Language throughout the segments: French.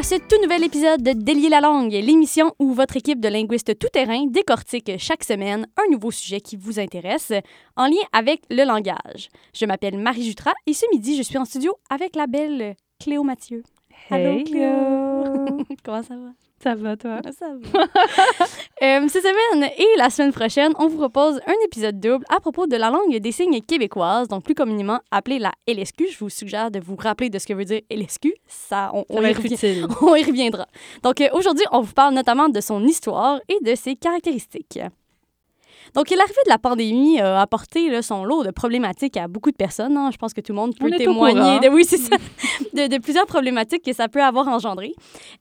à ce tout nouvel épisode de Délier la langue, l'émission où votre équipe de linguistes tout-terrain décortique chaque semaine un nouveau sujet qui vous intéresse en lien avec le langage. Je m'appelle Marie Jutras et ce midi, je suis en studio avec la belle Cléo Mathieu. Allô, Cléo! Comment ça va? Ça va, toi? Ça va? Euh, cette semaine et la semaine prochaine, on vous propose un épisode double à propos de la langue des signes québécoise, donc plus communément appelée la LSQ. Je vous suggère de vous rappeler de ce que veut dire LSQ. Ça, on, Ça y revient. On y reviendra. Donc euh, aujourd'hui, on vous parle notamment de son histoire et de ses caractéristiques. Donc, l'arrivée de la pandémie a apporté là, son lot de problématiques à beaucoup de personnes. hein. Je pense que tout le monde peut témoigner de, oui, c'est ça, de, de plusieurs problématiques que ça peut avoir engendré.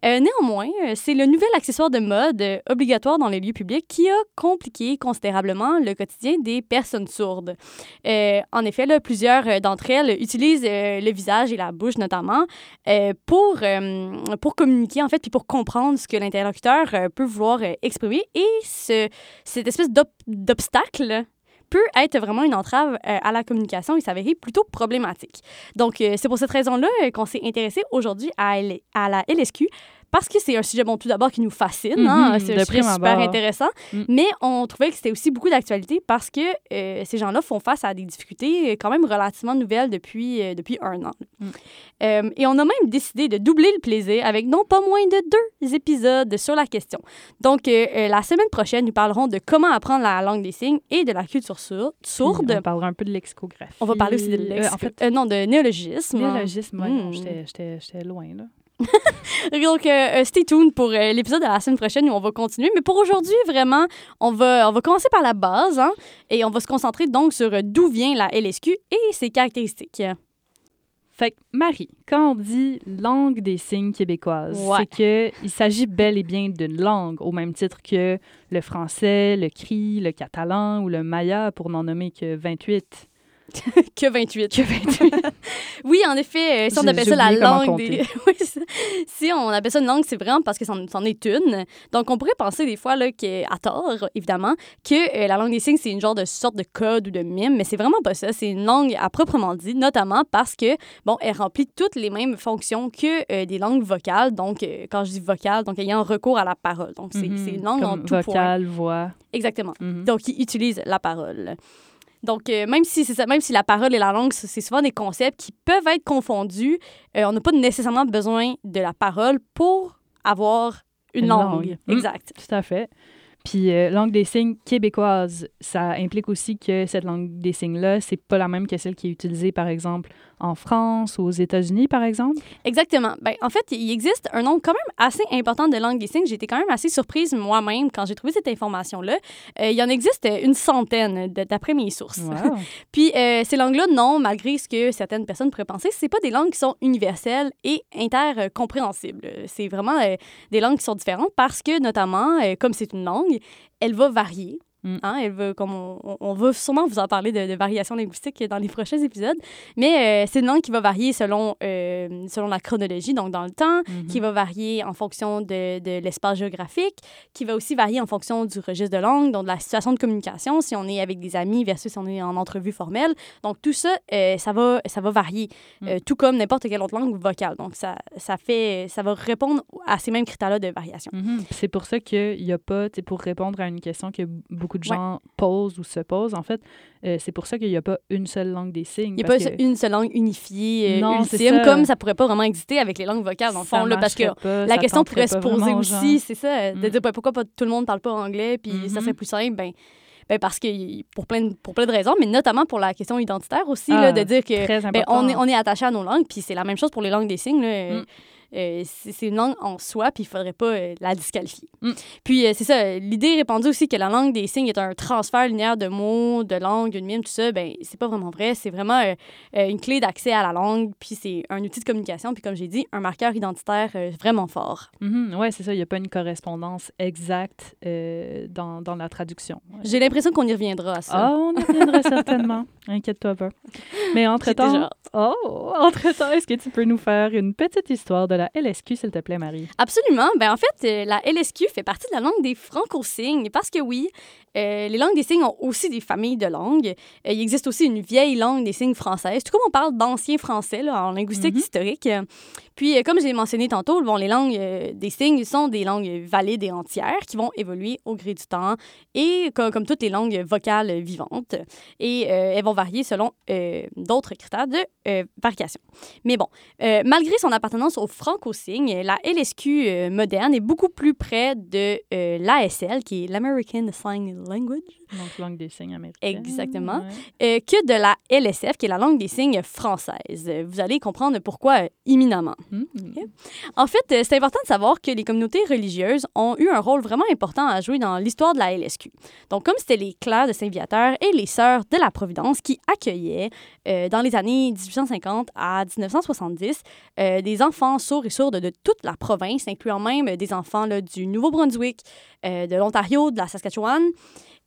Euh, néanmoins, euh, c'est le nouvel accessoire de mode euh, obligatoire dans les lieux publics qui a compliqué considérablement le quotidien des personnes sourdes. Euh, en effet, là, plusieurs euh, d'entre elles utilisent euh, le visage et la bouche notamment euh, pour, euh, pour communiquer, en fait, puis pour comprendre ce que l'interlocuteur euh, peut vouloir euh, exprimer. Et ce, cette espèce d'op- d'obstacle peut être vraiment une entrave euh, à la communication et s'avérer plutôt problématique. Donc, euh, c'est pour cette raison-là euh, qu'on s'est intéressé aujourd'hui à, à la LSQ parce que c'est un sujet, bon, tout d'abord, qui nous fascine. hein, Mhm, c'est un sujet super intéressant. Mm. Mais on trouvait que c'était aussi beaucoup d'actualité parce que euh, ces gens-là font face à des difficultés euh, quand même relativement nouvelles depuis, euh, depuis un an. Mm. Euh, et on a même décidé de doubler le plaisir avec non pas moins de deux épisodes sur la question. Donc, la semaine prochaine, nous parlerons de comment apprendre la langue des signes et de la culture sour- sourde. On parlera un peu de lexicographie. On va parler aussi de Euh, lex- en fait, non, de néologisme. néologisme, ouais, non, Mm. j'étais loin, là. Donc, euh, euh, stay tuned pour euh, l'épisode de la semaine prochaine où on va continuer. Mais pour aujourd'hui, vraiment, on va, on va commencer par la base hein, et on va se concentrer donc sur euh, d'où vient la LSQ et ses caractéristiques. Fait que, Marie, quand on dit langue des signes québécoise, Ouais. c'est que il s'agit bel et bien d'une langue, au même titre que le français, le cri, le catalan ou le maya, pour n'en nommer que 28. Que 28. Que 28. Oui, en effet, euh, si on appelle ça la langue des... Oui, si on appelle ça une langue, c'est vraiment parce que c'en est une. Donc, on pourrait penser des fois, là, que, à tort, évidemment, que euh, la langue des signes, c'est une genre de sorte de code ou de mime, mais c'est vraiment pas ça. C'est une langue à proprement dit, notamment parce que, bon, elle remplit toutes les mêmes fonctions que euh, des langues vocales. Donc, quand je dis vocale, donc ayant recours à la parole. Donc, c'est Mhm. c'est une langue en tout point. vocal, voix. Exactement. Mhm. Donc, ils utilisent la parole. Donc, euh, même, si c'est ça, même si la parole et la langue, c'est souvent des concepts qui peuvent être confondus, euh, on n'a pas nécessairement besoin de la parole pour avoir une, Une langue. langue. Mm. Exact. Tout à fait. Puis euh, langue des signes québécoise, ça implique aussi que cette langue des signes-là, c'est pas la même que celle qui est utilisée, par exemple, en France ou aux États-Unis, par exemple? Exactement. Ben, en fait, il existe un nombre quand même assez important de langues des signes. Été quand même assez surprise moi-même quand j'ai trouvé cette information-là. Euh, il y en existe une centaine, d'après mes sources. Wow. Puis euh, ces langues-là, non, malgré ce que certaines personnes pourraient penser, c'est pas des langues qui sont universelles et intercompréhensibles. C'est vraiment euh, des langues qui sont différentes parce que, notamment, euh, comme c'est une langue, elle va varier. Mm. Hein, elle va, comme on, on- va sûrement vous en parler de, de variation linguistique dans les prochains épisodes, mais euh, c'est une langue qui va varier selon, euh, selon la chronologie, donc dans le temps, Mhm. qui va varier en fonction de, de l'espace géographique, qui va aussi varier en fonction du registre de langue, donc de la situation de communication, si on est avec des amis versus si on est en entrevue formelle. Donc tout ça, euh, ça, va, ça va varier, Mm. tout comme n'importe quelle autre langue vocale. Donc ça, ça, fait, ça va répondre à ces mêmes critères-là de variation. Mhm. Puis C'est pour ça qu'il n'y a pas, pour répondre à une question que beaucoup de gens posent ou se posent, en fait, euh, c'est pour ça qu'il n'y a pas une seule langue des signes. Il n'y a pas que une seule langue unifiée, euh, Non, ultime, ça. comme ça pourrait pas vraiment exister avec les langues vocales, ça fond, là, parce que pas, la question pourrait se poser aussi, c'est ça, de Mm. dire ben, pourquoi pas tout le monde parle pas anglais, puis ça Mhm. serait plus simple, ben, ben parce que pour plein, de, pour plein de raisons, mais notamment pour la question identitaire aussi, là, Ah, de dire que ben, on est, on est attaché à nos langues, puis c'est la même chose pour les langues des signes. Là, euh, Mm. Euh, c'est une langue en soi, puis il faudrait pas euh, la disqualifier. Mm. Puis euh, c'est ça, l'idée répandue aussi que la langue des signes est un transfert linéaire de mots, de langue, d'une mime, tout ça, ben c'est pas vraiment vrai. C'est vraiment une clé d'accès à la langue, puis c'est un outil de communication, puis comme j'ai dit, un marqueur identitaire vraiment fort. Mhm. Ouais, c'est ça. Il n'y a pas une correspondance exacte dans, dans la traduction. Ouais. J'ai l'impression qu'on y reviendra à ça. Ah, on y reviendra certainement. Inquiète-toi pas. Mais entre-temps, oh, entre-temps, est-ce que tu peux nous faire une petite histoire de la LSQ, s'il te plaît, Marie? Absolument. Ben, en fait, euh, la LSQ fait partie de la langue des franco-signes parce que oui, euh, les langues des signes ont aussi des familles de langues. Euh, il existe aussi une vieille langue des signes française, tout comme on parle d'ancien français là, en linguistique Mhm. historique. Puis, comme j'ai mentionné tantôt, bon, les langues euh, des signes sont des langues valides et entières qui vont évoluer au gré du temps et co- comme toutes les langues vocales vivantes. Et elles vont varier selon euh, d'autres critères de euh, variation. Mais bon, euh, malgré son appartenance au franco-signe, la LSQ moderne est beaucoup plus près de l'ASL, qui est l'American Sign Language, Donc, langue des signes américaine. Exactement. Ouais. que de la LSF, qui est la langue des signes française. Vous allez comprendre pourquoi imminemment. Mhm. En fait, c'est important de savoir que les communautés religieuses ont eu un rôle vraiment important à jouer dans l'histoire de la LSQ. Donc, comme c'était les clercs de Saint-Viateur et les sœurs de la Providence qui accueillaient, euh, dans les années 1850 à 1970, euh, des enfants sourds et sourdes de toute la province, incluant même des enfants là, du Nouveau-Brunswick, euh, de l'Ontario, de la Saskatchewan.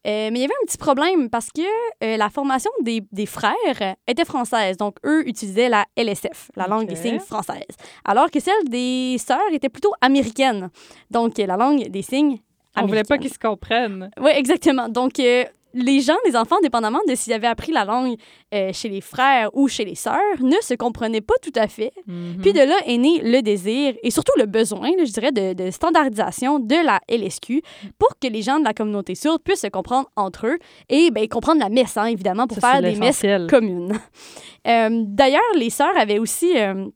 Euh, mais il y avait un petit problème parce que euh, la formation des, des frères était française. Donc, eux utilisaient la LSF, la langue des signes française. Alors que celle des sœurs était plutôt américaine. Donc, la langue des signes On voulait pas américaine. qu'ils se comprennent. Oui, exactement. Donc, euh, les gens, les enfants, dépendamment de s'ils avaient appris la langue euh, chez les frères ou chez les sœurs, ne se comprenaient pas tout à fait. Mhm. Puis de là est né le désir et surtout le besoin, là, je dirais, de, de standardisation de la LSQ pour que les gens de la communauté sourde puissent se comprendre entre eux et ben, comprendre la messe, hein, évidemment, pour Ça, faire des messes communes. Euh, D'ailleurs, les sœurs avaient aussi euh,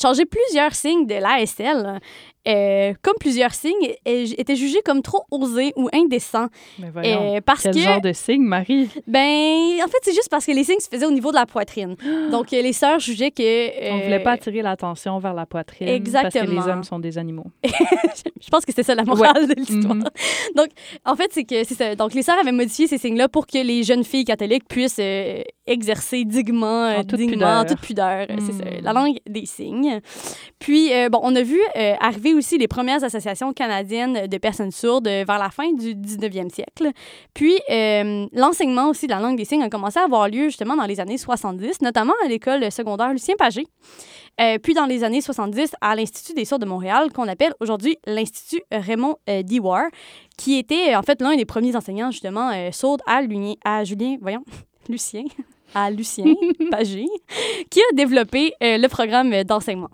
changé plusieurs signes de l'ASL. Euh, comme plusieurs signes étaient jugés comme trop osés ou indécents. Mais voyons. Euh, parce Quel que, genre de signe, Marie? ben, en fait, c'est juste parce que les signes se faisaient au niveau de la poitrine. Donc, euh, les sœurs jugeaient que... On euh, voulait pas attirer l'attention vers la poitrine. Parce que Exactement. les hommes sont des animaux. Je pense que c'est ça la morale de l'histoire. Mhm. Donc, en fait, c'est que c'est ça. Donc, les sœurs avaient modifié ces signes-là pour que les jeunes filles catholiques puissent exercer dignement, En toute dignement, pudeur. en toute pudeur. C'est ça, Mm. la langue des signes. Puis, bon, on a vu euh, aussi les premières associations canadiennes de personnes sourdes euh, vers la fin du 19e siècle. Puis, euh, l'enseignement aussi de la langue des signes a commencé à avoir lieu justement dans les années 70, notamment à l'école secondaire Lucien Pagé. Euh, puis dans les années 70, à l'Institut des sourds de Montréal, qu'on appelle aujourd'hui l'Institut Raymond euh, Dewar, qui était en fait l'un des premiers enseignants justement sourds à, à Julien, voyons, Lucien, à Lucien Pagé, qui a développé le programme d'enseignement.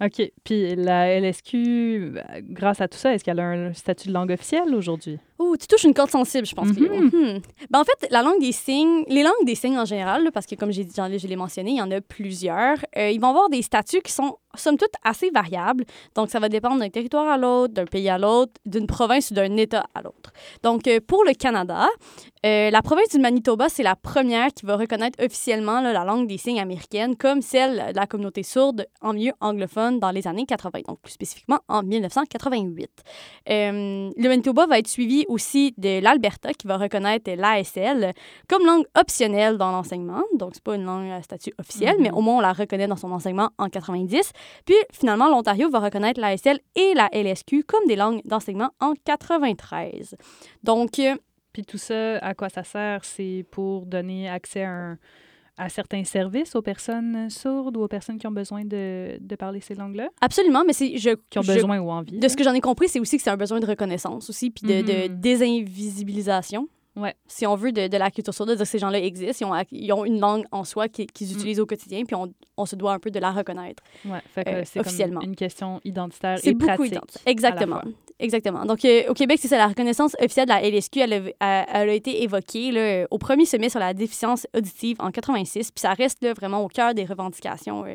OK. Puis la LSQ, euh, grâce à tout ça, est-ce qu'elle a un statut de langue officielle aujourd'hui? Oh, tu touches une corde sensible, je pense. Mhm. Cléo. Hmm. Ben, en fait, la langue des signes, les langues des signes en général, là, parce que comme j'ai dit, je l'ai mentionné, il y en a plusieurs, euh, ils vont avoir des statuts qui sont, somme toute, assez variables. Donc, ça va dépendre d'un territoire à l'autre, d'un pays à l'autre, d'une province ou d'un État à l'autre. Donc, euh, pour le Canada, euh, la province du Manitoba, c'est la première qui va reconnaître officiellement là, la langue des signes américaine comme celle de la communauté sourde en milieu anglophone dans les années 80, donc plus spécifiquement en 1988. Euh, le Manitoba va être suivi aussi de l'Alberta qui va reconnaître l'ASL comme langue optionnelle dans l'enseignement. Donc, c'est pas une langue à statut officiel, Mhm. mais au moins on la reconnaît dans son enseignement en 90. Puis, finalement, l'Ontario va reconnaître l'ASL et la LSQ comme des langues d'enseignement en 93. Donc, euh, Puis tout ça, à quoi ça sert? C'est pour donner accès à, un- à certains services aux personnes sourdes ou aux personnes qui ont besoin de, de parler ces langues-là? absolument, mais c'est je, Qui ont je- besoin ou envie? de ce que j'en ai compris, c'est aussi que c'est un besoin de reconnaissance aussi, puis de, de Mhm. désinvisibilisation. Ouais. Si on veut, de, de la culture sourde, de dire que ces gens-là existent, ils ont, ils ont une langue en soi qui- qu'ils Mm. utilisent au quotidien, puis on, on se doit un peu de la reconnaître. Ouais, fait que euh, c'est officiellement. une question identitaire C'est et beaucoup pratique. identique. Exactement. à la fois. Exactement. Donc, euh, au Québec, c'est ça, la reconnaissance officielle de la LSQ, elle a, elle- elle a été évoquée là, euh, au premier sommet sur la déficience auditive en 86, puis ça reste là, vraiment au cœur des revendications euh,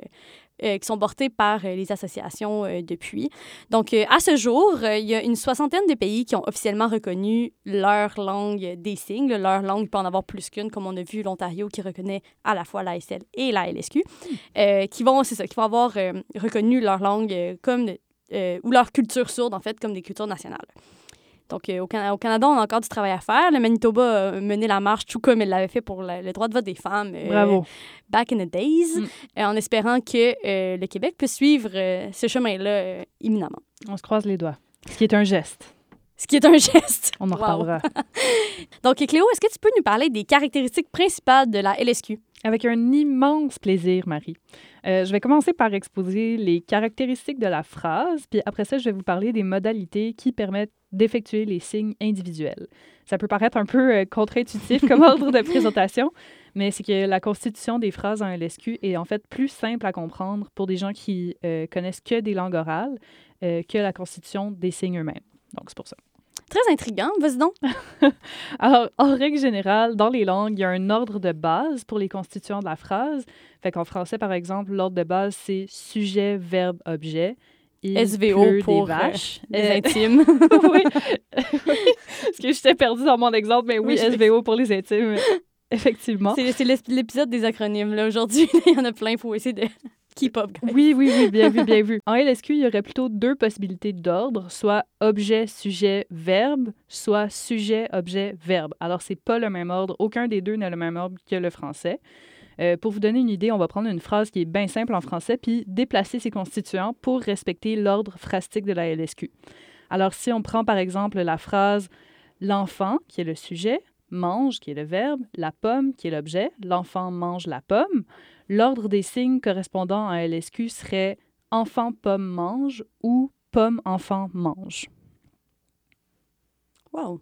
euh, qui sont portées par les associations depuis. Donc, à ce jour, il y a une soixantaine de pays qui ont officiellement reconnu leur langue des signes. là. Leur langue peut en avoir plus qu'une, comme on a vu l'Ontario qui reconnaît à la fois l'ASL et la LSQ, euh, qui vont, c'est ça, qui vont avoir reconnu leur langue comme euh, ou leur culture sourde, en fait, comme des cultures nationales. Donc, euh, au, Can- au Canada, on a encore du travail à faire. Le Manitoba a mené la marche tout comme il l'avait fait pour la- le droit de vote des femmes euh, Bravo. back in the days, Mm. euh, en espérant que euh, le Québec puisse suivre euh, ce chemin-là euh, imminemment. On se croise les doigts. Ce qui est un geste. Ce qui est un geste. On en Wow. reparlera. Donc, Cléo, est-ce que tu peux nous parler des caractéristiques principales de la LSQ? Avec un immense plaisir, Marie. Euh, je vais commencer par exposer les caractéristiques de la phrase, puis après ça, je vais vous parler des modalités qui permettent d'effectuer les signes individuels. Ça peut paraître un peu euh, contre-intuitif comme ordre de présentation, mais c'est que la constitution des phrases en LSQ est en fait plus simple à comprendre pour des gens qui euh, connaissent que des langues orales que la constitution des signes eux-mêmes. Donc, c'est pour ça. Très intriguant, vas-y donc. Alors, en règle générale, dans les langues, il y a un ordre de base pour les constituants de la phrase. Fait qu'en français, par exemple, l'ordre de base, c'est sujet, verbe, objet. Il SVO pour, des vaches. Les Euh, intimes. oui. Parce que j'étais perdue dans mon exemple, mais oui, Oui, SVO pour les intimes. Effectivement. C'est c'est l'ép- l'épisode des acronymes, là, aujourd'hui. Il y en a plein, il faut essayer de Oui, oui, oui, bien vu, bien vu. En LSQ, il y aurait plutôt deux possibilités d'ordre, soit objet, sujet, verbe, soit sujet, objet, verbe. Alors, c'est pas le même ordre. Aucun des deux n'a le même ordre que le français. Euh, pour vous donner une idée, on va prendre une phrase qui est bien simple en français, puis déplacer ses constituants pour respecter l'ordre phrastique de la LSQ. Alors, si on prend par exemple la phrase l'enfant, qui est le sujet, mange, qui est le verbe, la pomme, qui est l'objet, l'enfant mange la pomme, l'ordre des signes correspondant à LSQ serait enfant, pomme, mange ou pomme, enfant, mange. Wow.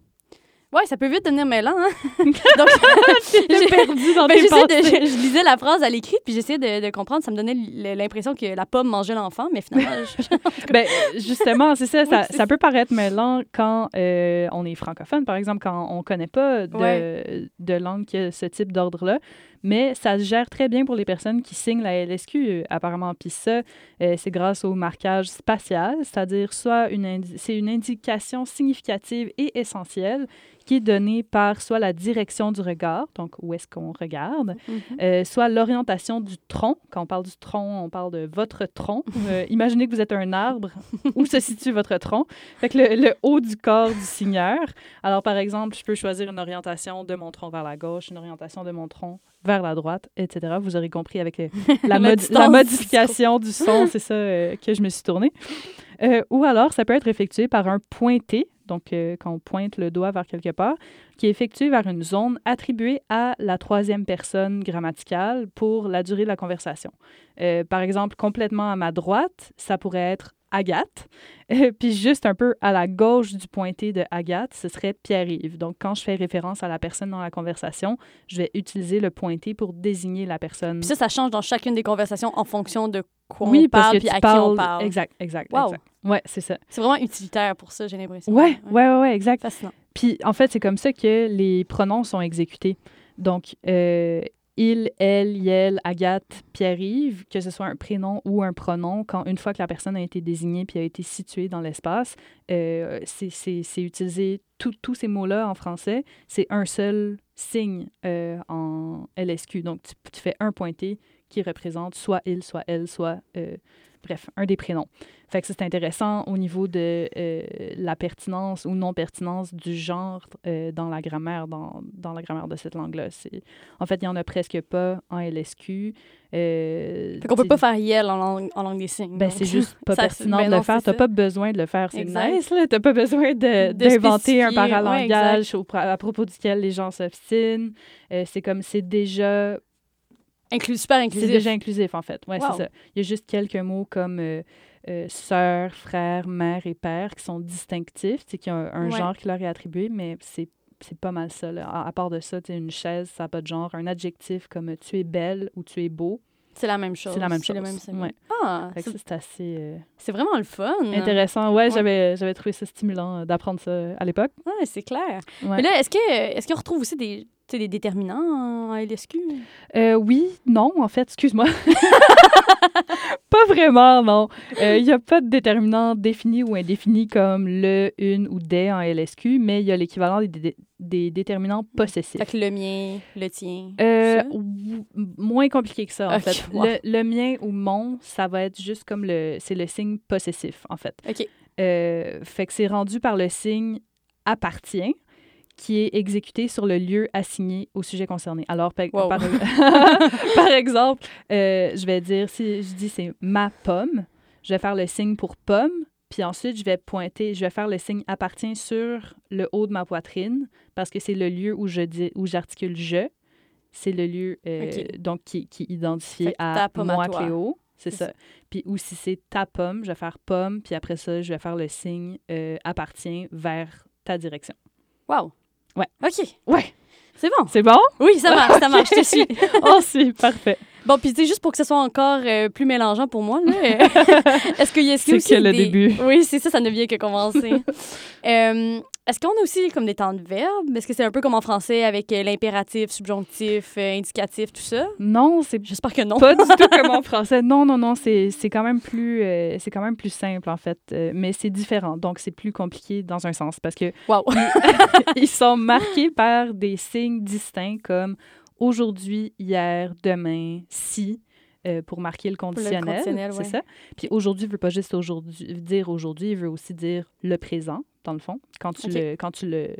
Ouais, ça peut vite devenir mêlant, hein? Donc, j'ai- perdu dans Ben, tes j'essaie de- pensées. je, je lisais la phrase à l'écrit, puis j'essayais de, de comprendre. Ça me donnait l'impression que la pomme mangeait l'enfant, mais finalement, je- Ben, justement, c'est ça, ça, Oui, c'est ça peut paraître mêlant quand euh, on est francophone, par exemple, quand on ne connaît pas de, Ouais. de langue qui a ce type d'ordre-là. Mais ça se gère très bien pour les personnes qui signent la LSQ, euh, apparemment. Puis ça, euh, c'est grâce au marquage spatial, c'est-à-dire soit une c'est une indication significative et essentielle qui est donnée par soit la direction du regard, donc où est-ce qu'on regarde, Mhm. euh, soit l'orientation du tronc. Quand on parle du tronc, on parle de votre tronc. Euh, imaginez que vous êtes un arbre. où se situe votre tronc? Fait que le, le haut du corps du signeur. Alors, par exemple, je peux choisir une orientation de mon tronc vers la gauche, une orientation de mon tronc vers la droite, etc. Vous aurez compris avec euh, la, mod- modification du son, c'est ça euh, que je me suis tournée. Euh, ou alors, ça peut être effectué par un pointé, donc quand on pointe le doigt vers quelque part, qui est effectué vers une zone attribuée à la troisième personne grammaticale pour la durée de la conversation. Par exemple, complètement à ma droite, ça pourrait être Agathe. Puis juste un peu à la gauche du pointé de Agathe, ce serait Pierre-Yves. Donc, quand je fais référence à la personne dans la conversation, je vais utiliser le pointé pour désigner la personne. Puis ça, ça change dans chacune des conversations en fonction de quoi oui, on parle puis à parles... qui on parle. Exact, exact, Wow. exact. Ouais, c'est ça. C'est vraiment utilitaire pour ça, j'ai l'impression. Ouais, ouais, ouais, ouais, exact. Fascinant. Puis en fait, c'est comme ça que les pronoms sont exécutés. Donc, euh, il, elle, yel, Agathe, Pierre-Yves, que ce soit un prénom ou un pronom, quand une fois que la personne a été désignée puis a été située dans l'espace, euh, c'est- utilisé, tous ces mots-là en français, c'est un seul signe euh, en LSQ. Donc, tu, tu fais un pointé qui représente soit il, soit elle, soit, euh, bref, un des prénoms. Fait que c'est intéressant au niveau de euh, la pertinence ou non-pertinence du genre euh, dans la grammaire, dans, dans la grammaire de cette langue-là. C'est- En fait, il n'y en a presque pas en LSQ. Euh, Fait qu'on peut pas faire yel en langue, en langue des signes. ben, c'est juste pas Ça, pertinent ben de non, le faire. T'as pas besoin de le faire. C'est nice, là. T'as pas besoin d'inventer un ouais, paralangage au- à propos duquel les gens s'obstinent. Euh, c'est comme, c'est déjà Inclus, super inclusif. c'est déjà inclusif, en fait. Ouais, Wow. c'est ça. Il y a juste quelques mots comme euh, euh, sœur, frère, mère et père qui sont distinctifs, c'est y a un, un Ouais. genre qui leur est attribué, mais c'est c'est pas mal ça. là. À, à part de ça, une chaise, ça n'a pas de genre. Un adjectif comme tu es belle ou tu es beau, C'est la même chose. c'est la même chose. symbole. Ouais. Ah, c'est c'est assez euh, c'est vraiment le fun. intéressant. Ouais, Ouais. j'avais j'avais trouvé ça stimulant euh, d'apprendre ça à l'époque. Ouais, c'est clair. Ouais. Mais là, est-ce que est-ce qu'on retrouve aussi des, sais, des déterminants en LSQ? Euh, oui, non, en fait, excuse-moi. pas vraiment, non. Il n'y a pas de déterminant défini ou indéfini comme le, une ou des en LSQ, mais il y a l'équivalent des, dé- des déterminants possessifs. Fait que le mien, le tien. Euh, moins compliqué que ça, en fait. wow. Le, le mien ou mon, ça va être juste comme le... C'est le signe possessif, en fait. OK. Euh, fait que c'est rendu par le signe appartient qui est exécuté sur le lieu assigné au sujet concerné. Alors, par, Wow. par, par exemple, euh, je vais dire, si je dis c'est ma pomme, je vais faire le signe pour pomme, Puis ensuite, je vais pointer, je vais faire le signe appartient sur le haut de ma poitrine parce que c'est le lieu où je dis, où j'articule je. C'est le lieu euh, donc qui, qui est identifié à moi. Cléo. C'est C'est ça. Puis ou si c'est ta pomme, je vais faire pomme, puis après ça, je vais faire le signe euh, appartient vers ta direction. Wow. Ouais. OK. Ouais. C'est bon. C'est bon? Oui, ça marche, ça marche, je te suis. oh, c'est parfait. Bon, puis sais, juste pour que ce soit encore euh, plus mélangeant pour moi, est-ce qu'il y a C'est aussi que le début. Oui, c'est ça, ça ne vient que commencer. Euh, est-ce qu'on a aussi comme des temps de verbe? Est-ce que c'est un peu comme en français avec euh, l'impératif, subjonctif, euh, indicatif, tout ça? Non, c'est J'espère que non. pas du tout comme en français. Non, non, non, c'est c'est quand même plus euh, c'est quand même plus simple en fait, Euh, mais c'est différent. Donc c'est plus compliqué dans un sens parce que Wow. ils sont marqués par des signes distincts comme aujourd'hui, hier, demain, si. euh, pour marquer le conditionnel, conditionnel, c'est ouais. ça? Puis aujourd'hui veut pas juste aujourd'hui dire aujourd'hui, il veut aussi dire le présent dans le fond. Quand tu le quand tu le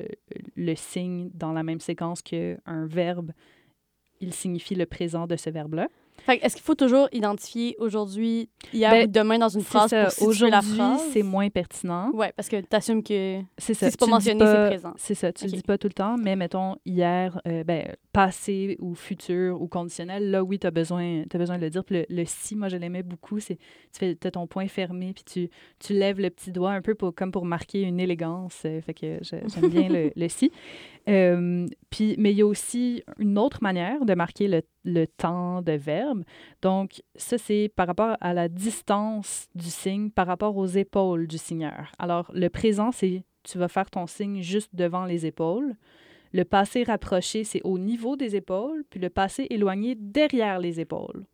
le signes dans la même séquence qu'un verbe, il signifie le présent de ce verbe-là. Est-ce qu'il faut toujours identifier aujourd'hui, hier Ben, ou demain dans une phrase ça. pour situer la Aujourd'hui, phrase? c'est moins pertinent. Ouais, parce que tu assumes que C'est ça. si c'est pas mentionné, c'est présent. C'est ça. Tu Ok. le dis pas tout le temps, mais mettons hier, euh, ben, passé ou futur ou conditionnel, là, oui, tu as besoin, as besoin de le dire. Puis le, le si, moi, je l'aimais beaucoup. C'est tu fais as ton poing fermé, puis tu, tu lèves le petit doigt un peu pour, comme pour marquer une élégance. euh, fait que j'aime bien le, le si. Euh, puis, mais il y a aussi une autre manière de marquer le, le temps de verbe. Donc, ça, c'est par rapport à la distance du signe, par rapport aux épaules du signeur. Alors, le présent, c'est tu vas faire ton signe juste devant les épaules. Le passé rapproché, c'est au niveau des épaules, puis le passé éloigné derrière les épaules.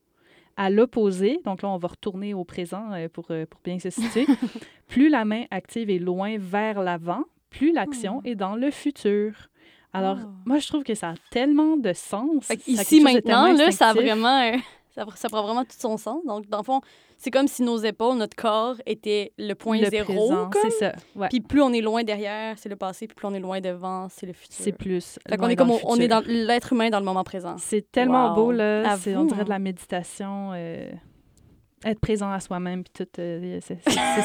À l'opposé, donc là, on va retourner au présent euh, pour, euh, pour bien se situer. plus la main active est loin vers l'avant, plus l'action est dans le futur. Alors, Oh. moi, je trouve que ça a tellement de sens. Fait ici, maintenant, là, ça a vraiment... euh, ça, ça prend vraiment tout son sens. Donc, dans le fond, c'est comme si nos épaules, notre corps était le point Le zéro. c'est ça. Ouais. Puis plus on est loin derrière, c'est le passé. Puis plus on est loin devant, c'est le futur. C'est plus. Fait qu'on est comme on, est dans l'être humain dans le moment présent. C'est tellement Wow. beau, là. C'est, on dirait hein. de la méditation. euh, être présent à soi-même, puis tout. euh, c'est,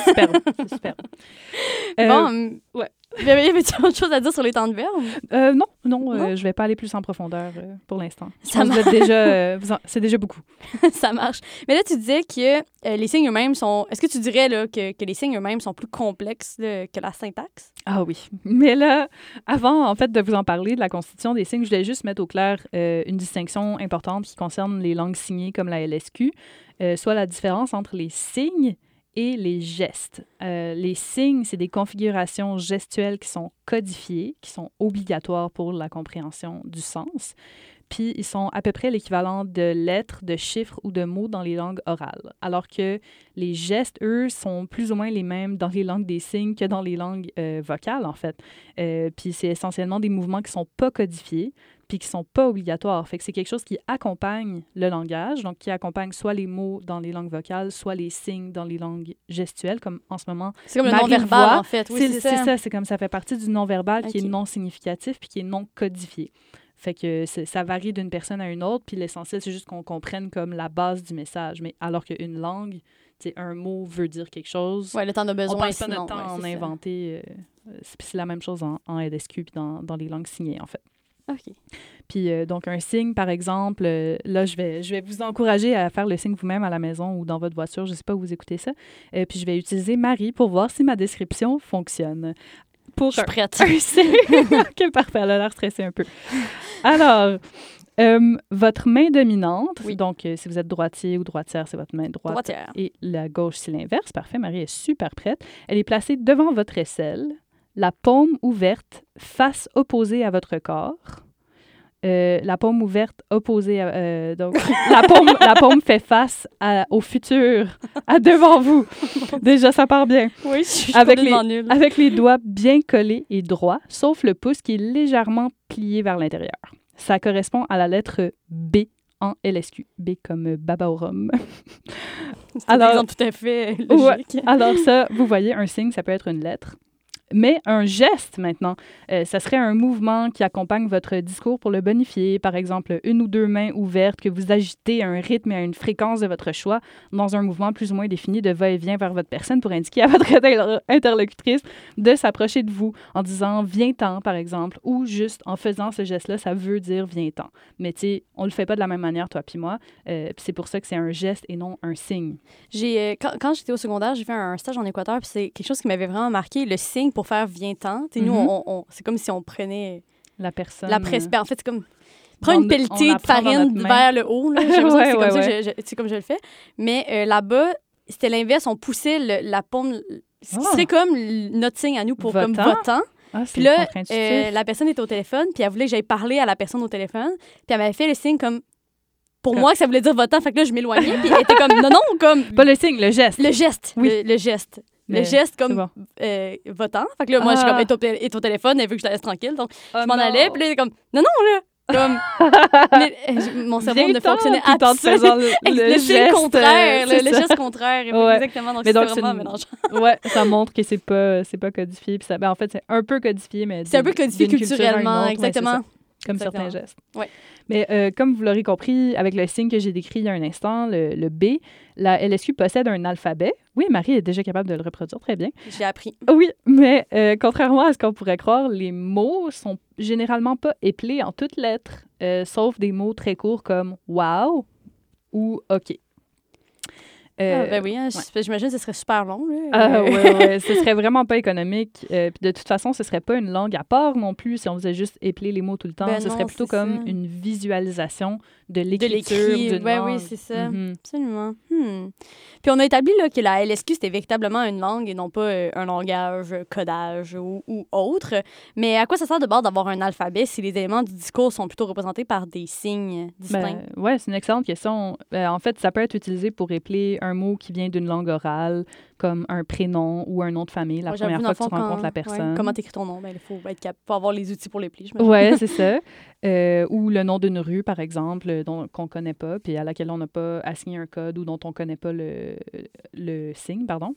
superbe. superbe. Euh, bon, hum, Y avait- y avait-tu autre chose à dire sur les temps de verbe? euh, non, non, euh, Non? je vais pas aller plus en profondeur euh, pour l'instant. Ça êtes déjà, euh, c'est déjà beaucoup. ça marche. Mais là, tu disais que les signes eux-mêmes sont... Est-ce que tu dirais là, que, que les signes eux-mêmes sont plus complexes là, que la syntaxe? Ah oui. Mais là, avant, en fait, de vous en parler de la constitution des signes, je voulais juste mettre au clair une distinction importante qui concerne les langues signées comme la LSQ, soit la différence entre les signes et les gestes. Euh, les signes, c'est des configurations gestuelles qui sont codifiées, qui sont obligatoires pour la compréhension du sens. Puis ils sont à peu près l'équivalent de lettres, de chiffres ou de mots dans les langues orales. Alors que les gestes, eux, sont plus ou moins les mêmes dans les langues des signes que dans les langues euh, vocales, en fait. Euh, puis c'est essentiellement des mouvements qui sont pas codifiés, puis qui sont pas obligatoires. Fait que c'est quelque chose qui accompagne le langage, donc qui accompagne soit les mots dans les langues vocales, soit les signes dans les langues gestuelles, comme en ce moment. C'est comme le non-verbal, en fait. Oui, c'est ça. c'est comme ça fait partie du non-verbal qui est non significatif puis qui est non codifié. Fait que ça varie d'une personne à une autre, puis l'essentiel, c'est juste qu'on comprenne comme la base du message. Mais alors qu'une langue, un mot veut dire quelque chose. Ouais, le temps de on besoin, passe pas notre temps à en inventer. euh, c'est la même chose en, en LSQ puis dans, dans les langues signées, en fait. OK. Puis euh, donc un signe, par exemple, euh, là, je vais, je vais vous encourager à faire le signe vous-même à la maison ou dans votre voiture. Je ne sais pas où vous écoutez ça. Puis je vais utiliser Marie pour voir si ma description fonctionne. Pour Je suis un- prête. un signe. OK, parfait. Elle a l'air stressée un peu. Alors, euh, votre main dominante, Oui. donc euh, si vous êtes droitier ou droitière, c'est votre main droite. Droitière. Et la gauche, c'est l'inverse. Parfait. Marie est super prête. Elle est placée devant votre aisselle, la paume ouverte, face opposée à votre corps. Euh, la paume ouverte opposée à, euh, donc la paume la paume fait face à- au futur à devant vous déjà ça part bien Oui, je suis Avec complètement nulle. avec les doigts bien collés et droits sauf le pouce qui est légèrement plié vers l'intérieur ça correspond à la lettre B en LSQ B comme baba au rhum Alors- tout à fait Ouais. logique. Alors ça, vous voyez, un signe, ça peut être une lettre. Mais un geste maintenant, euh, ça serait un mouvement qui accompagne votre discours pour le bonifier. Par exemple, une ou deux mains ouvertes que vous agitez à un rythme et à une fréquence de votre choix dans un mouvement plus ou moins défini de va-et-vient vers votre personne pour indiquer à votre interlocutrice de s'approcher de vous en disant viens-t'en, par exemple, ou juste en faisant ce geste-là, ça veut dire viens-t'en. Mais tu sais, on le fait pas de la même manière, toi puis moi. Euh, c'est pour ça que c'est un geste et non un signe. Euh, quand, j'étais au secondaire, j'ai fait un stage en Équateur, puis c'est quelque chose qui m'avait vraiment marqué. Le signe faire viens-t'en. Sais, Nous, Mhm. on, on- c'est comme si on prenait La personne. la presse. ben, en fait, c'est comme prends une pelletée on de farine vers le haut. Ouais, c'est comme, ouais, ouais. je- je- c'est comme je le fais. Mais euh, là-bas, c'était l'inverse. On poussait le- la paume. Ce qui Ah. serait comme notre signe à nous pour comme Votant? votant. Ah, c'est Puis là, euh, la personne était au téléphone, puis elle voulait que j'aille parler à la personne au téléphone. Puis elle m'avait fait le signe comme. Pour Comme- moi, que ça voulait dire votant. Fait que là, je m'éloignais, puis elle était comme. Non, non, comme. Pas le signe, le geste. Le geste. Oui. Le, le geste. Mais le geste comme bon. euh, votant. Fait que là, moi, je suis Ah. comme, tél- est au téléphone, elle veut que je la laisse tranquille. Donc, Oh je m'en allais, puis là, est comme, non, non, là. Comme, mais, euh, je- mon cerveau ne fonctionnait absolument le, le, le geste, contraire, le, le geste contraire, Ouais. exactement. Donc, Mais donc, vraiment une- mélangeant. Ouais, ça montre que c'est pas pas codifié puis ça ben en fait c'est un peu codifié mais C'est un peu codifié culture culturellement, exactement. Comme Exactement. certains gestes. Ouais. Mais euh, comme vous l'aurez compris avec le signe que j'ai décrit il y a un instant, le, le B, la LSQ possède un alphabet. Oui, Marie est déjà capable de le reproduire très bien. J'ai appris. Oui, mais euh, contrairement à ce qu'on pourrait croire, les mots sont généralement pas épelés en toutes lettres, euh, sauf des mots très courts comme wow ou OK. Euh, Ah, ben oui, hein, j'imagine que ce serait super long. Là. ah, ouais, ouais, ce serait vraiment pas économique. Euh, puis de toute façon, ce serait pas une langue à part non plus si on faisait juste épeler les mots tout le temps. Ben ce non, serait plutôt comme ça. une visualisation de l'écriture d'une langue. oui, c'est ça. Mhm. Absolument. Hmm. Puis on a établi là, que la LSQ, c'était véritablement une langue et non pas euh, un langage, codage ou, ou autre. Mais à quoi ça sert de bord d'avoir un alphabet si les éléments du discours sont plutôt représentés par des signes distincts? Ben, ouais, c'est une excellente question. En fait, ça peut être utilisé pour épeler un mot qui vient d'une langue orale, comme un prénom ou un nom de famille, la première fois que tu rencontres la ouais, personne. comment t'écris ton nom? Ben, il faut, être cap- faut avoir les outils pour l'épeler, j'imagine. Ouais, c'est ça. Euh, ou le nom d'une rue, par exemple, euh, dont, qu'on connaît pas, puis à laquelle on n'a pas assigné un code ou dont on connaît pas le, le signe, pardon.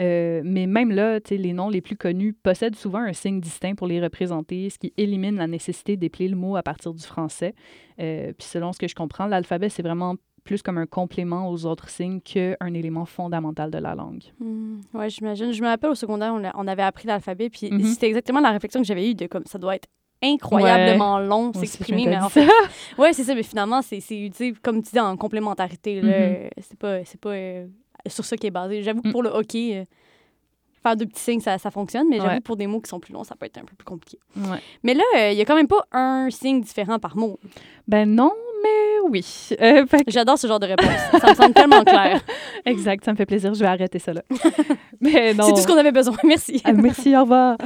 Euh, mais même là, les noms les plus connus possèdent souvent un signe distinct pour les représenter, ce qui élimine la nécessité d'épeler le mot à partir du français. Euh, puis selon ce que je comprends, l'alphabet, c'est vraiment plus comme un complément aux autres signes qu'un élément fondamental de la langue. Hmm, ouais, j'imagine. Je me rappelle au secondaire, on, a- on avait appris l'alphabet, puis Mhm. c'était exactement la réflexion que j'avais eue de comme ça doit être incroyablement long s'exprimer, mais en fait, ça. ouais, c'est ça, mais finalement, c'est utilisé, comme tu dis, en complémentarité. là. Mhm. Euh, C'est pas, c'est pas euh, sur ça qui est basé. J'avoue que Mm. pour le hockey, euh, faire deux petits signes, ça, ça fonctionne, mais j'avoue Ouais. que pour des mots qui sont plus longs, ça peut être un peu plus compliqué. Ouais. Mais là, euh, il y a quand même pas un signe différent par mot. Ben non, mais oui. Euh, fait J'adore ce genre de réponse. ça me semble tellement clair. exact, ça me fait plaisir. Je vais arrêter ça là. mais non. C'est tout ce qu'on avait besoin. Merci. Ah, merci, au revoir.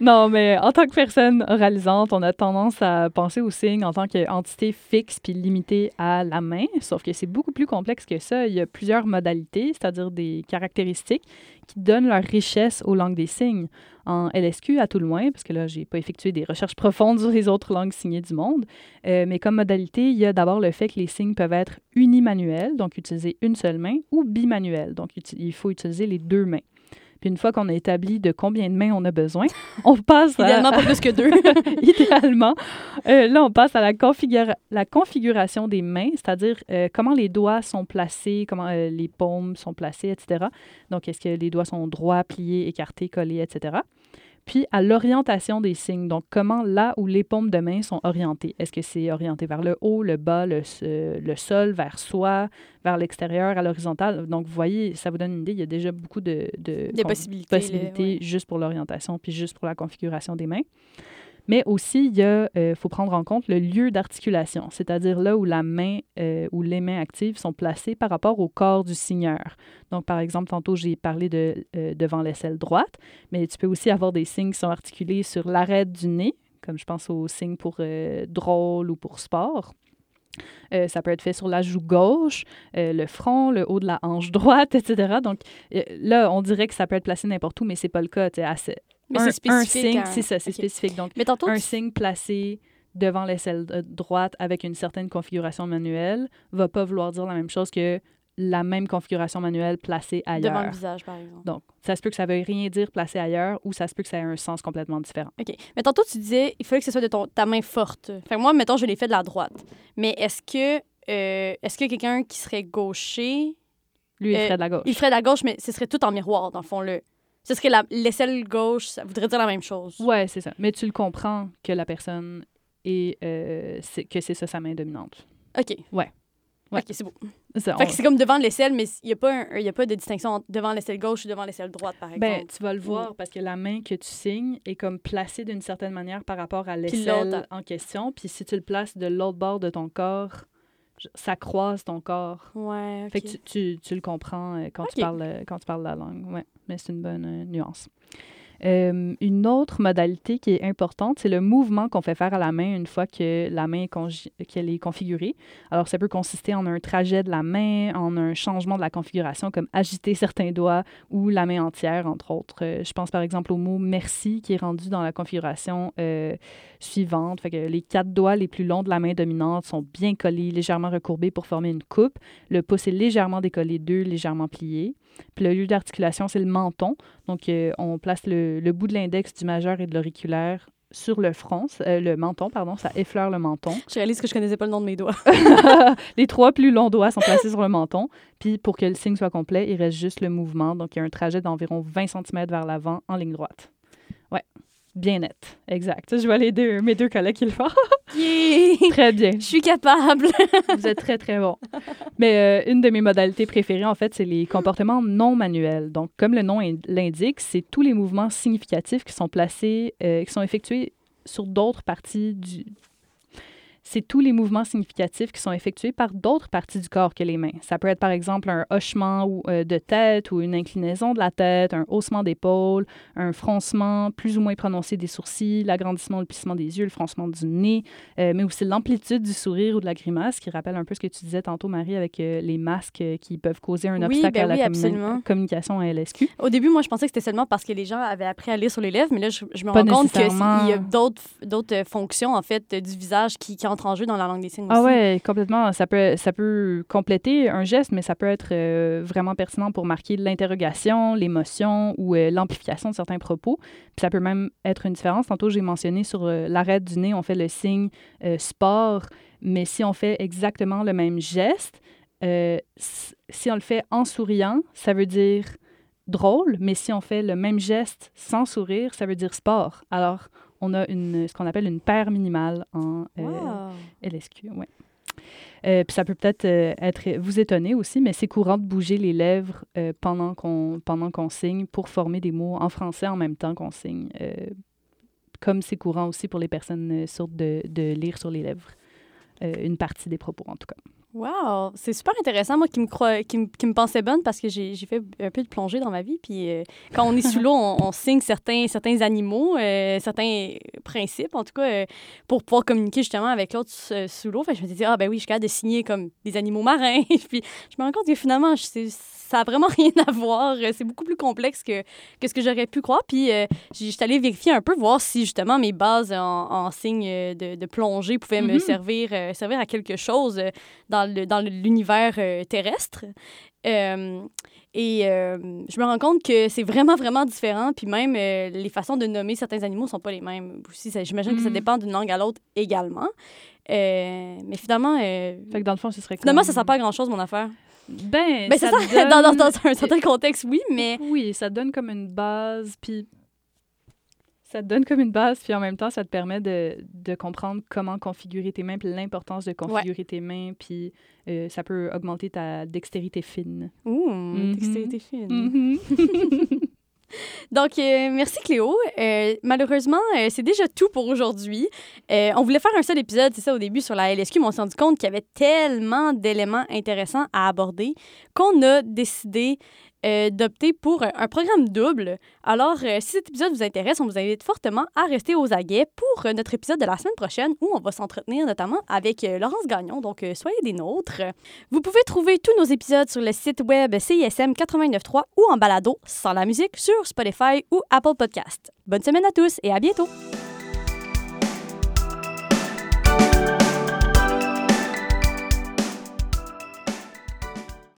Non, mais en tant que personne oralisante, on a tendance à penser aux signes en tant qu'entité fixe puis limitée à la main, sauf que c'est beaucoup plus complexe que ça. Il y a plusieurs modalités, c'est-à-dire des caractéristiques qui donnent leur richesse aux langues des signes. En LSQ, à tout le moins, parce que là, j'ai pas effectué des recherches profondes sur les autres langues signées du monde, euh, mais comme modalité, il y a d'abord le fait que les signes peuvent être unimanuels, donc utiliser une seule main, ou bimanuels, donc il faut utiliser les deux mains. Puis une fois qu'on a établi de combien de mains on a besoin, on passe à... Idéalement, pas plus que deux. Idéalement. Euh, là, on passe à la, configura- la configuration des mains, c'est-à-dire euh, comment les doigts sont placés, comment euh, les paumes sont placées, etc. Donc, est-ce que les doigts sont droits, pliés, écartés, collés, etc. Puis à l'orientation des signes, donc comment là où les paumes de main sont orientées. Est-ce que c'est orienté vers le haut, le bas, le, euh, le sol, vers soi, vers l'extérieur, à l'horizontale? Donc, vous voyez, ça vous donne une idée, il y a déjà beaucoup de, de, con- possibilités. possibilités ouais. juste pour l'orientation, puis juste pour la configuration des mains. Mais aussi, il euh, faut prendre en compte le lieu d'articulation, c'est-à-dire là où la main euh, ou les mains actives sont placées par rapport au corps du signeur. Donc, par exemple, tantôt, j'ai parlé de euh, devant l'aisselle droite, mais tu peux aussi avoir des signes qui sont articulés sur l'arête du nez, comme je pense aux signes pour drôle ou pour sport. Ça peut être fait sur la joue gauche, le front, le haut de la hanche droite, etc. Donc là, on dirait que ça peut être placé n'importe où, mais c'est pas le cas. Mais un, c'est spécifique. un signe, hein. c'est ça, c'est Ok. spécifique. Donc, Mais tantôt, un tu- signe placé devant l'aisselle droite avec une certaine configuration manuelle va pas vouloir dire la même chose que la même configuration manuelle placée ailleurs. Devant le visage, par exemple. Donc, ça se peut que ça veuille rien dire placé ailleurs ou ça se peut que ça ait un sens complètement différent. OK. Mais tantôt, tu disais, il fallait que ce soit de ton, ta main forte. Fait que moi, mettons, je l'ai fait de la droite. Mais est-ce que, euh, est-ce que quelqu'un qui serait gaucher, Lui, il Euh, ferait de la gauche. il ferait de la gauche, mais ce serait tout en miroir, dans le fond. Le... Ce serait la- l'aisselle gauche, ça voudrait dire la même chose. Ouais, c'est ça. Mais tu le comprends que la personne est, euh, c'est- que c'est ça sa main dominante. OK. Ouais. Ouais. OK, c'est beau. Ça, Fait on- que c'est comme devant l'aisselle, mais il n'y a, pas un- il y a pas de distinction entre devant l'aisselle gauche ou devant l'aisselle droite, par exemple. Ben, tu vas le voir parce que la main que tu signes est comme placée d'une certaine manière par rapport à l'aisselle en question. Puis si tu le places de l'autre bord de ton corps, ça croise ton corps. ouais, OK. Fait que tu, tu, tu le comprends euh, quand, tu parles, euh, quand tu parles la langue. Ouais, mais c'est une bonne euh, nuance. Euh, une autre modalité qui est importante, c'est le mouvement qu'on fait faire à la main une fois que la main qu'elle est configurée. Alors, ça peut consister en un trajet de la main, en un changement de la configuration, comme agiter certains doigts ou la main entière, entre autres. Euh, je pense par exemple au mot merci qui est rendu dans la configuration euh, suivante. Les quatre doigts les plus longs de la main dominante sont bien collés, légèrement recourbés pour former une coupe. Le pouce est légèrement décollé d'eux, légèrement plié. Puis le lieu d'articulation, c'est le menton. Donc, euh, on place le, le bout de l'index, du majeur et de l'auriculaire sur le front, euh, le menton, pardon, ça effleure le menton. Je réalise que je connaissais pas le nom de mes doigts. Les trois plus longs doigts sont placés sur le menton. Puis pour que le signe soit complet, il reste juste le mouvement. Donc, il y a un trajet d'environ 20 cm vers l'avant en ligne droite. Ouais, bien net. Exact. Je vois les deux, mes deux collègues qui le font. Yeah! Très bien. Je suis capable. Vous êtes très, très bon. Mais euh, une de mes modalités préférées, en fait, c'est les comportements non manuels. Donc, comme le nom in- l'indique, c'est tous les mouvements significatifs qui sont placés, euh, qui sont effectués sur d'autres parties du... C'est tous les mouvements significatifs qui sont effectués par d'autres parties du corps que les mains. Ça peut être, par exemple, un hochement euh, de tête ou une inclinaison de la tête, un haussement d'épaule, un froncement plus ou moins prononcé des sourcils, l'agrandissement ou le plissement des yeux, le froncement du nez, euh, mais aussi l'amplitude du sourire ou de la grimace, qui rappelle un peu ce que tu disais tantôt, Marie, avec euh, les masques qui peuvent causer un Oui, obstacle ben à la oui, communi- communication à LSQ. Au début, moi, je pensais que c'était seulement parce que les gens avaient appris à lire sur les lèvres, mais là, je, je me Pas rends compte qu'il y a d'autres fonctions, en fait, du visage qui, qui entrent en jeu dans la langue des signes Ah aussi. ouais, complètement. Ça peut, ça peut compléter un geste, mais ça peut être euh, vraiment pertinent pour marquer l'interrogation, l'émotion ou euh, l'amplification de certains propos. Puis ça peut même être une différence. Tantôt, j'ai mentionné sur euh, l'arête du nez, on fait le signe euh, sport, mais si on fait exactement le même geste, si on le fait en souriant, ça veut dire drôle, mais si on fait le même geste sans sourire, ça veut dire sport. Alors, on a une, ce qu'on appelle une paire minimale en euh, Wow. LSQ, oui. Euh, puis ça peut peut-être euh, être vous étonner aussi, mais c'est courant de bouger les lèvres euh, pendant qu'on pendant qu'on signe pour former des mots en français en même temps qu'on signe. Comme c'est courant aussi pour les personnes sourdes de, de lire sur les lèvres. Une partie des propos, en tout cas. Wow, c'est super intéressant, moi qui me crois, qui me, qui me pensais bonne parce que j'ai fait un peu de plongée dans ma vie. Puis euh, quand on est sous l'eau, on, on signe certains, certains animaux, euh, certains principes, en tout cas, euh, pour pouvoir communiquer justement avec l'autre sous- l'eau. Fait que je me suis dit, ah ben oui, je suis capable de signer comme des animaux marins. puis je me rends compte que finalement, je- ça n'a vraiment rien à voir. C'est beaucoup plus complexe que, que ce que j'aurais pu croire. Puis j'ai- j'étais allée vérifier un peu, voir si justement mes bases en, en signe de, de plongée pouvaient me Mhm. servir, servir à quelque chose dans le- dans le- l'univers euh, terrestre. Euh, et euh, je me rends compte que c'est vraiment, vraiment différent. Puis même, les façons de nommer certains animaux sont pas les mêmes. Aussi, ça- j'imagine que ça Mhm. dépend d'une langue à l'autre également. Mais finalement, Fait que dans le fond, ce serait finalement, comme- ça sert pas à grand-chose, mon affaire. Ben, Ben, ça, dans, dans- un certain contexte, oui, mais... Oui, ça donne comme une base, puis ça te donne comme une base, puis en même temps, ça te permet de, de comprendre comment configurer tes mains, puis l'importance de configurer tes mains, puis euh, ça peut augmenter ta dextérité fine. Ouh, Mhm. dextérité fine. Donc, euh, merci Cléo. Euh, malheureusement, euh, c'est déjà tout pour aujourd'hui. On voulait faire un seul épisode, c'est ça, au début sur la LSQ, mais on s'est rendu compte qu'il y avait tellement d'éléments intéressants à aborder qu'on a décidé euh, d'opter pour un, programme double. Alors, euh, si cet épisode vous intéresse, on vous invite fortement à rester aux aguets pour euh, notre épisode de la semaine prochaine où on va s'entretenir notamment avec Laurence Gagnon. Donc, soyez des nôtres. Vous pouvez trouver tous nos épisodes sur le site web CISM 89.3 ou en balado sans la musique sur Spotify ou Apple Podcast. Bonne semaine à tous et à bientôt!